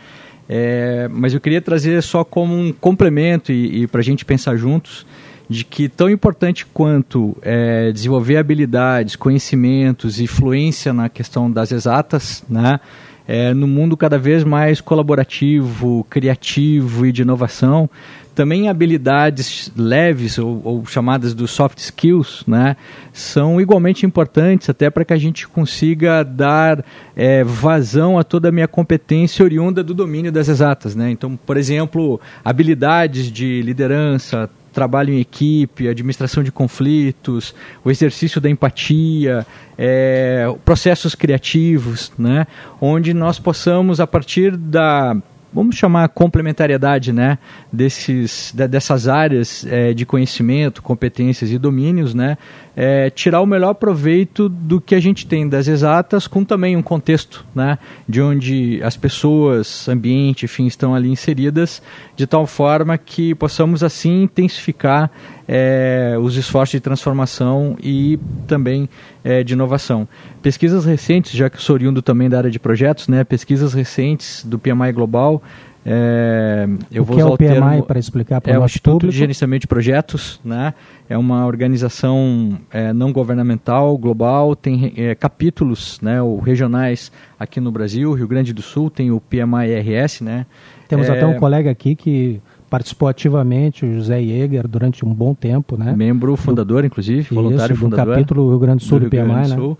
É, mas eu queria trazer só como um complemento e, e para a gente pensar juntos de que tão importante quanto é, desenvolver habilidades, conhecimentos e fluência na questão das exatas, né? É, no mundo cada vez mais colaborativo, criativo e de inovação, também habilidades leves ou, ou, chamadas dos soft skills, né, são igualmente importantes até para que a gente consiga dar é, vazão a toda a minha competência oriunda do domínio das exatas, né. Então, por exemplo, habilidades de liderança, trabalho em equipe, administração de conflitos, o exercício da empatia, é, processos criativos, né, onde nós possamos a partir da vamos chamar complementariedade né, desses, dessas áreas é, de conhecimento, competências e domínios, né, é, tirar o melhor proveito do que a gente tem das exatas, com também um contexto né, de onde as pessoas, ambiente, enfim, estão ali inseridas, de tal forma que possamos assim intensificar é, os esforços de transformação e também é, de inovação. Pesquisas recentes, já que sou oriundo também da área de projetos, né, pesquisas recentes do PMI Global, é, eu o vou que é o PMI para explicar para é o Instituto público? de Gerenciamento de Projetos, né? É uma organização é, não governamental, global, tem é, capítulos, né, ou regionais aqui no Brasil, Rio Grande do Sul tem o PMI-RS, né? Temos até um colega aqui que participou ativamente, o José Jäger, durante um bom tempo, né? Membro fundador, do, inclusive, voluntário isso, fundador. do capítulo Rio Grande do Sul do, do PMI, né? Sul.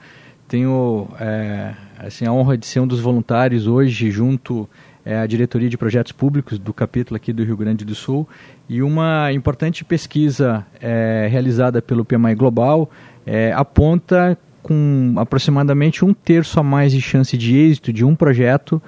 Tenho é, assim, a honra de ser um dos voluntários hoje, junto é, à diretoria de projetos públicos do capítulo aqui do Rio Grande do Sul. E uma importante pesquisa é, realizada pelo PMI Global é, aponta com aproximadamente um terço a mais de chance de êxito de um projeto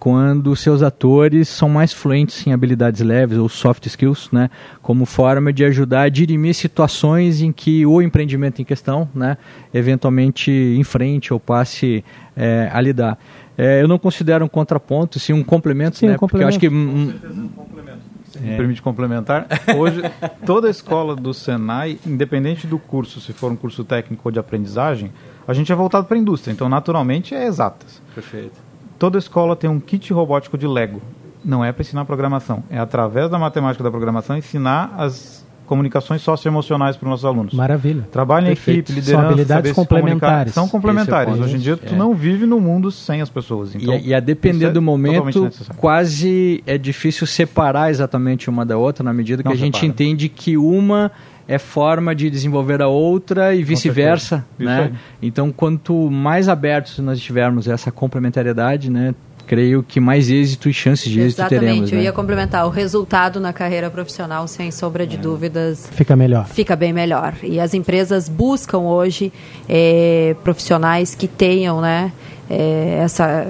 quando seus atores são mais fluentes em habilidades leves ou soft skills, né, como forma de ajudar a dirimir situações em que o empreendimento em questão, né, eventualmente enfrente ou passe é, a lidar. É, eu não considero um contraponto, sim um complemento, sim, né, um complemento. porque eu acho que... Com certeza um complemento. Se me permite complementar, hoje toda a escola do Senai, independente do curso, se for um curso técnico ou de aprendizagem, a gente é voltado para a indústria, então naturalmente é exatas. Perfeito toda escola tem um kit robótico de Lego. Não é para ensinar programação, é através da matemática da programação ensinar as comunicações socioemocionais para os nossos alunos. Maravilha. Trabalho em equipe, liderança, São habilidades complementares. São complementares. É Hoje em dia tu é. não vive no mundo sem as pessoas. Então, e, e a depender é do momento, quase é difícil separar exatamente uma da outra na medida que não a gente separa. entende que uma é forma de desenvolver a outra e vice-versa, né? Então, quanto mais abertos nós estivermos a essa complementariedade, né, creio que mais êxito e chances de êxito Exatamente, teremos. Exatamente, eu né? ia complementar. O resultado na carreira profissional, sem sombra de é. dúvidas, fica melhor. Fica bem melhor. E as empresas buscam hoje é, profissionais que tenham, né, é, essa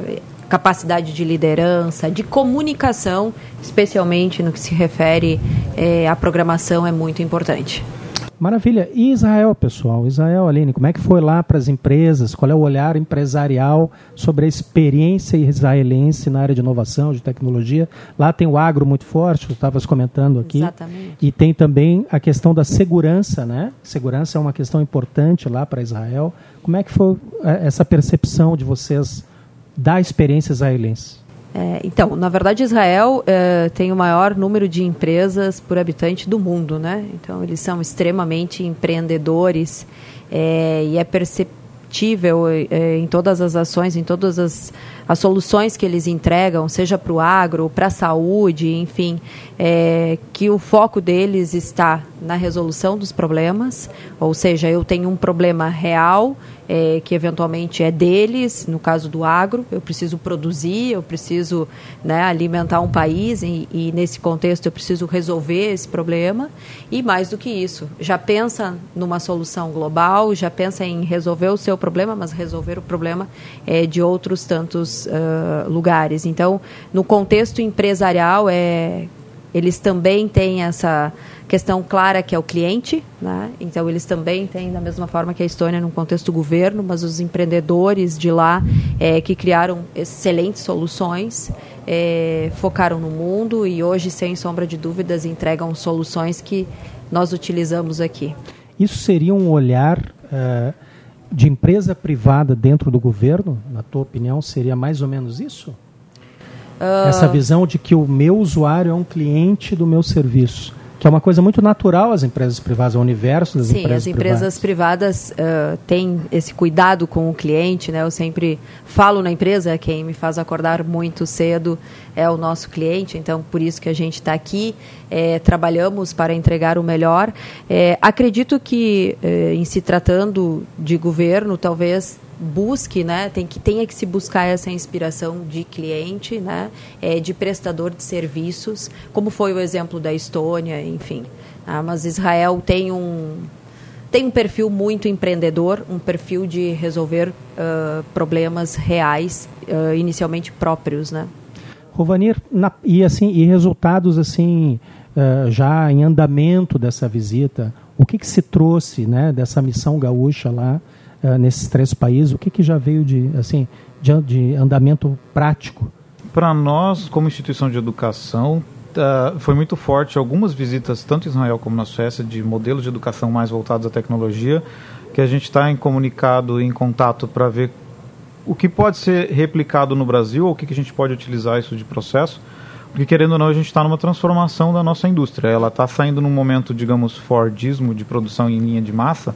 capacidade de liderança, de comunicação, especialmente no que se refere é, à programação, é muito importante. Maravilha. E Israel, pessoal? Israel, Aline, como é que foi lá para as empresas? Qual é o olhar empresarial sobre a experiência israelense na área de inovação, de tecnologia? Lá tem o agro muito forte, tu estavas comentando aqui. Exatamente. E tem também a questão da segurança, né? Segurança é uma questão importante lá para Israel. Como é que foi é, essa percepção de vocês da experiência israelense? É, então, na verdade, Israel é, tem o maior número de empresas por habitante do mundo, né? Então, eles são extremamente empreendedores é, e é perceptível é, em todas as ações, em todas as, as soluções que eles entregam, seja para o agro, para a saúde, enfim, é, que o foco deles está na resolução dos problemas, ou seja, eu tenho um problema real é, que eventualmente é deles, no caso do agro, eu preciso produzir, eu preciso né, alimentar um país e, e, nesse contexto eu preciso resolver esse problema. E mais do que isso, já pensa numa solução global, já pensa em resolver o seu problema, mas resolver o problema é, de outros tantos uh, lugares. Então, no contexto empresarial é eles também têm essa questão clara que é o cliente, né? então eles também têm, da mesma forma que a Estônia, no contexto governo, mas os empreendedores de lá é, que criaram excelentes soluções, é, focaram no mundo e hoje, sem sombra de dúvidas, entregam soluções que nós utilizamos aqui. Isso seria um olhar uh, de empresa privada dentro do governo? Na tua opinião, seria mais ou menos isso? Uh... Essa visão de que o meu usuário é um cliente do meu serviço que é uma coisa muito natural as empresas privadas, o universo das Sim, empresas privadas. Sim, as empresas privadas, privadas uh, têm esse cuidado com o cliente, né? Eu sempre falo na empresa, quem me faz acordar muito cedo é o nosso cliente, então por isso que a gente está aqui, é, trabalhamos para entregar o melhor. É, acredito que, é, em se tratando de governo, talvez busque, né, tem que tenha que se buscar essa inspiração de cliente, né, é, de prestador de serviços, como foi o exemplo da Estônia, enfim. Ah, mas Israel tem um tem um perfil muito empreendedor, um perfil de resolver uh, problemas reais, uh, inicialmente próprios, né? Rovanir, na, e assim e resultados assim uh, já em andamento dessa visita, o que, que se trouxe, né, dessa missão gaúcha lá? Uh, nesses três países? O que, que já veio de, assim, de, de andamento prático? Para nós, como instituição de educação, uh, foi muito forte algumas visitas, tanto em Israel como na Suécia, de modelos de educação mais voltados à tecnologia, que a gente está em comunicado, em contato para ver o que pode ser replicado no Brasil ou o que, que a gente pode utilizar isso de processo. Porque, querendo ou não, a gente está numa transformação da nossa indústria. Ela está saindo num momento, digamos, Fordismo de produção em linha de massa,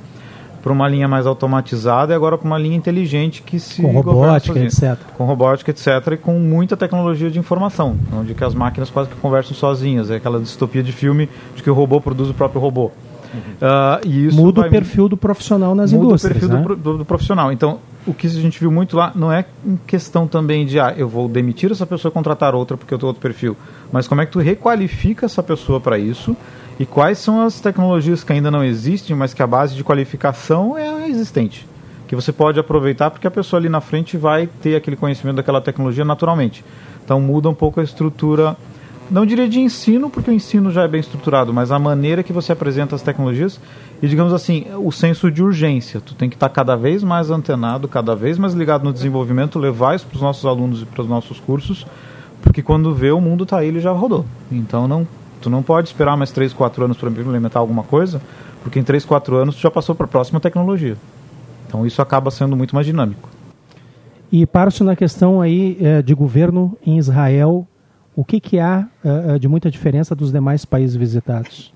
para uma linha mais automatizada e agora para uma linha inteligente que se com robótica, etc. Com robótica, etc. E com muita tecnologia de informação, onde que as máquinas quase que conversam sozinhas. É aquela distopia de filme de que o robô produz o próprio robô. Uhum. Uh, muda vai... o perfil do profissional nas muda indústrias. Muda o perfil né? do, do, do, profissional. Então, o que a gente viu muito lá não é em questão também de, ah, eu vou demitir essa pessoa e contratar outra porque eu tenho outro perfil. Mas como é que tu requalifica essa pessoa para isso e quais são as tecnologias que ainda não existem, mas que a base de qualificação é existente? Que você pode aproveitar porque a pessoa ali na frente vai ter aquele conhecimento daquela tecnologia naturalmente. Então muda um pouco a estrutura, não diria de ensino, porque o ensino já é bem estruturado, mas a maneira que você apresenta as tecnologias e, digamos assim, o senso de urgência. Tu tem que estar cada vez mais antenado, cada vez mais ligado no desenvolvimento, levar isso para os nossos alunos e para os nossos cursos, porque quando vê o mundo está aí, ele já rodou. Então não Tu não pode esperar mais 3, 4 anos para implementar alguma coisa, porque em 3, 4 anos tu já passou para a próxima tecnologia. Então isso acaba sendo muito mais dinâmico. E para-se na questão aí é, de governo em Israel, o que, que há é, de muita diferença dos demais países visitados?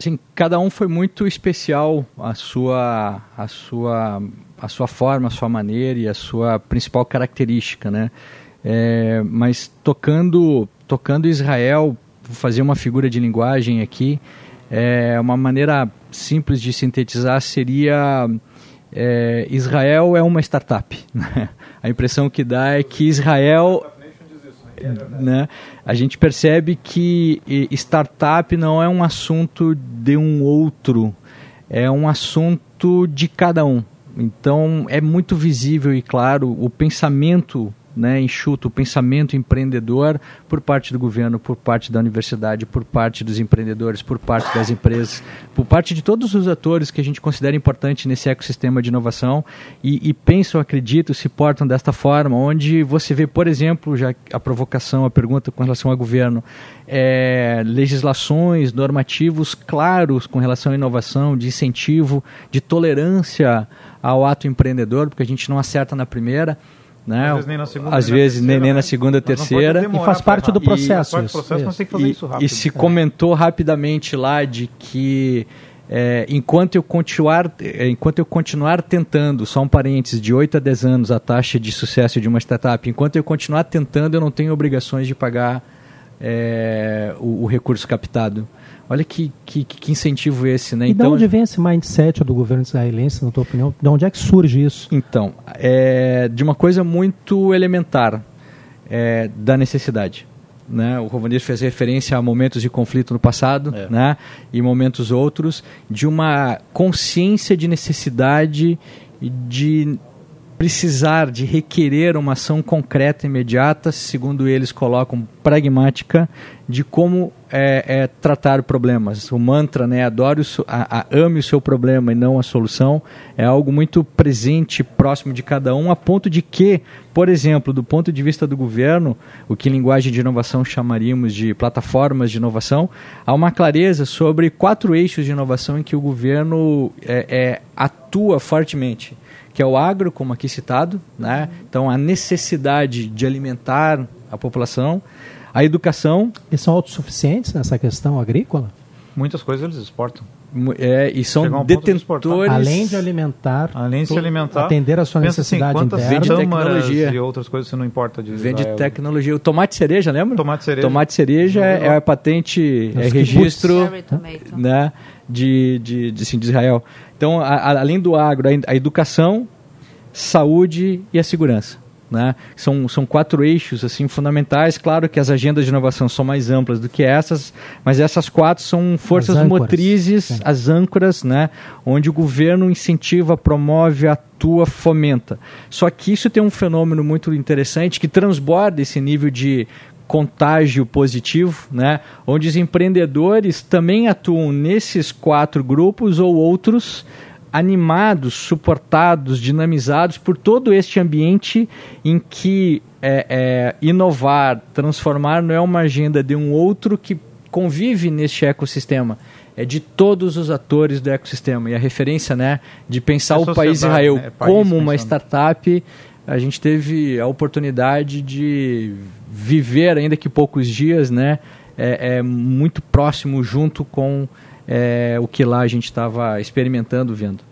Sim, cada um foi muito especial a sua a sua a sua forma, a sua maneira e a sua principal característica, né? É, mas tocando tocando Israel fazer uma figura de linguagem aqui, é, uma maneira simples de sintetizar seria é, Israel é uma startup. Né? A impressão que dá é que Israel né? A gente percebe que startup não é um assunto de um outro, é um assunto de cada um. Então é muito visível e claro o pensamento né, enxuto o pensamento empreendedor por parte do governo, por parte da universidade, por parte dos empreendedores, por parte das empresas, por parte de todos os atores que a gente considera importante nesse ecossistema de inovação e, e pensam, acredito, se portam desta forma, onde você vê, por exemplo, já a provocação, a pergunta com relação ao governo, é, legislações, normativos claros com relação à inovação, de incentivo, de tolerância ao ato empreendedor, porque a gente não acerta na primeira né? Às vezes nem na segunda, Às vezes terceira, nem, na segunda, terceira. E faz parte do processo. E, e, isso rápido. E se é. comentou rapidamente lá de que é, enquanto eu continuar é, enquanto eu continuar tentando, só um parênteses, de 8 a 10 anos a taxa de sucesso de uma startup, enquanto eu continuar tentando, eu não tenho obrigações de pagar é, o, o recurso captado. Olha que, que, que incentivo esse, né? E então, de onde vem esse mindset do governo israelense, na tua opinião? De onde é que surge isso? Então, é de uma coisa muito elementar, é, da necessidade. Né? O Rovanir fez referência a momentos de conflito no passado é. né? e momentos outros, de uma consciência de necessidade de precisar, de requerer uma ação concreta, imediata, segundo eles colocam pragmática de como é, é, tratar problemas. O mantra, né, adore o, a, a, ame o seu problema e não a solução, é algo muito presente, próximo de cada um, a ponto de que, por exemplo, do ponto de vista do governo, o que em linguagem de inovação chamaríamos de plataformas de inovação, há uma clareza sobre quatro eixos de inovação em que o governo é, é atua fortemente que é o agro, como aqui citado, né? então a necessidade de alimentar a população, a educação. Eles são autossuficientes nessa questão agrícola? Muitas coisas eles exportam. É, e são um detentores. Além de alimentar. Além de se alimentar. Atender a sua assim, necessidade assim, interna. Vende tecnologia. E outras coisas você não importa de Vende Israel. tecnologia. O tomate cereja, lembra? Tomate cereja. Tomate cereja é, é a patente, é registro né, de, de, de, assim, de Israel. Então, a, a, além do agro, a, a educação, saúde e a segurança. Né? São, são quatro eixos assim fundamentais. Claro que as agendas de inovação são mais amplas do que essas, mas essas quatro são forças motrizes, Sim. as âncoras, né? onde o governo incentiva, promove, atua, fomenta. Só que isso tem um fenômeno muito interessante que transborda esse nível de contágio positivo, né? onde os empreendedores também atuam nesses quatro grupos ou outros animados, suportados, dinamizados por todo este ambiente em que é, é, inovar, transformar não é uma agenda de um outro que convive neste ecossistema, é de todos os atores do ecossistema. E a referência né, de pensar o país Israel né, país como uma startup, a gente teve a oportunidade de viver, ainda que poucos dias, né, é, é muito próximo junto com é, o que lá a gente estava experimentando, vendo.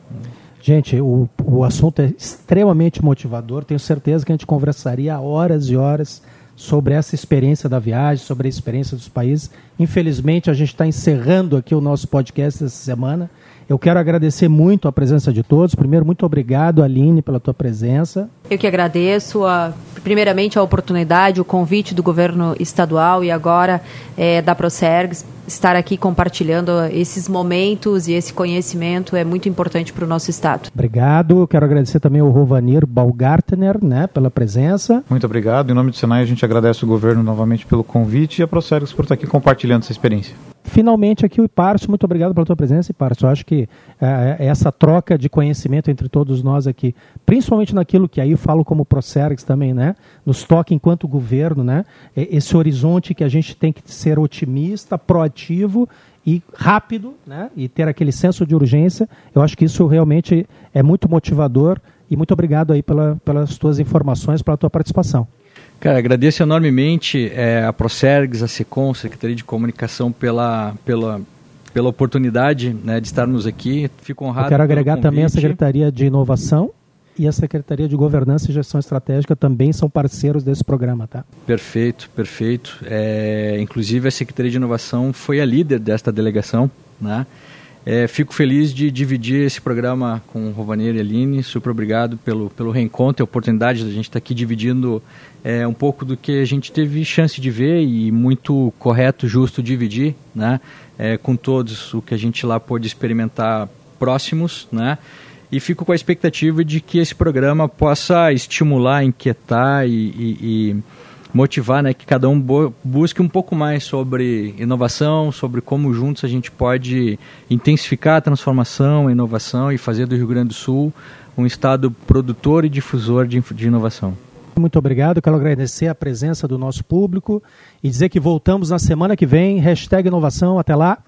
Gente, o, o assunto é extremamente motivador. Tenho certeza que a gente conversaria horas e horas sobre essa experiência da viagem, sobre a experiência dos países. Infelizmente, a gente está encerrando aqui o nosso podcast essa semana. Eu quero agradecer muito a presença de todos. Primeiro, muito obrigado, Aline, pela tua presença. Eu que agradeço, a, primeiramente, a oportunidade, o convite do governo estadual e agora é, da Procergs. Estar aqui compartilhando esses momentos e esse conhecimento é muito importante para o nosso Estado. Obrigado. Quero agradecer também ao Rovanir Balgartner né, pela presença. Muito obrigado. Em nome do Senai, a gente agradece o governo novamente pelo convite e a Procergs por estar aqui compartilhando essa experiência finalmente aqui o Iparcio, muito obrigado pela tua presença, Iparcio. Eu acho que é, é, essa troca de conhecimento entre todos nós aqui, principalmente naquilo que aí eu falo como Procergs também, né? Nos toca enquanto governo, né? Esse horizonte que a gente tem que ser otimista, proativo e rápido, né? E ter aquele senso de urgência. Eu acho que isso realmente é muito motivador e muito obrigado aí pela, pelas tuas informações, pela tua participação. Cara, agradeço enormemente é, a Procergs, a SECOM, Secretaria de Comunicação, pela, pela, pela oportunidade né, de estarmos aqui. Fico honrado. Eu quero agregar também a Secretaria de Inovação e a Secretaria de Governança e Gestão Estratégica também são parceiros desse programa, tá? Perfeito, perfeito. É, inclusive a Secretaria de Inovação foi a líder desta delegação, né? É, fico feliz de dividir esse programa com o Rovaneiro e Aline. Super obrigado pelo, pelo reencontro e a oportunidade de a gente estar aqui dividindo é, um pouco do que a gente teve chance de ver e muito correto, justo dividir né, é, com todos o que a gente lá pôde experimentar próximos. Né, e fico com a expectativa de que esse programa possa estimular, inquietar e, e, e motivar né, que cada um busque um pouco mais sobre inovação, sobre como juntos a gente pode intensificar a transformação, a inovação e fazer do Rio Grande do Sul um estado produtor e difusor de, de inovação. Muito obrigado, quero agradecer a presença do nosso público e dizer que voltamos na semana que vem. Hashtag inovação, até lá.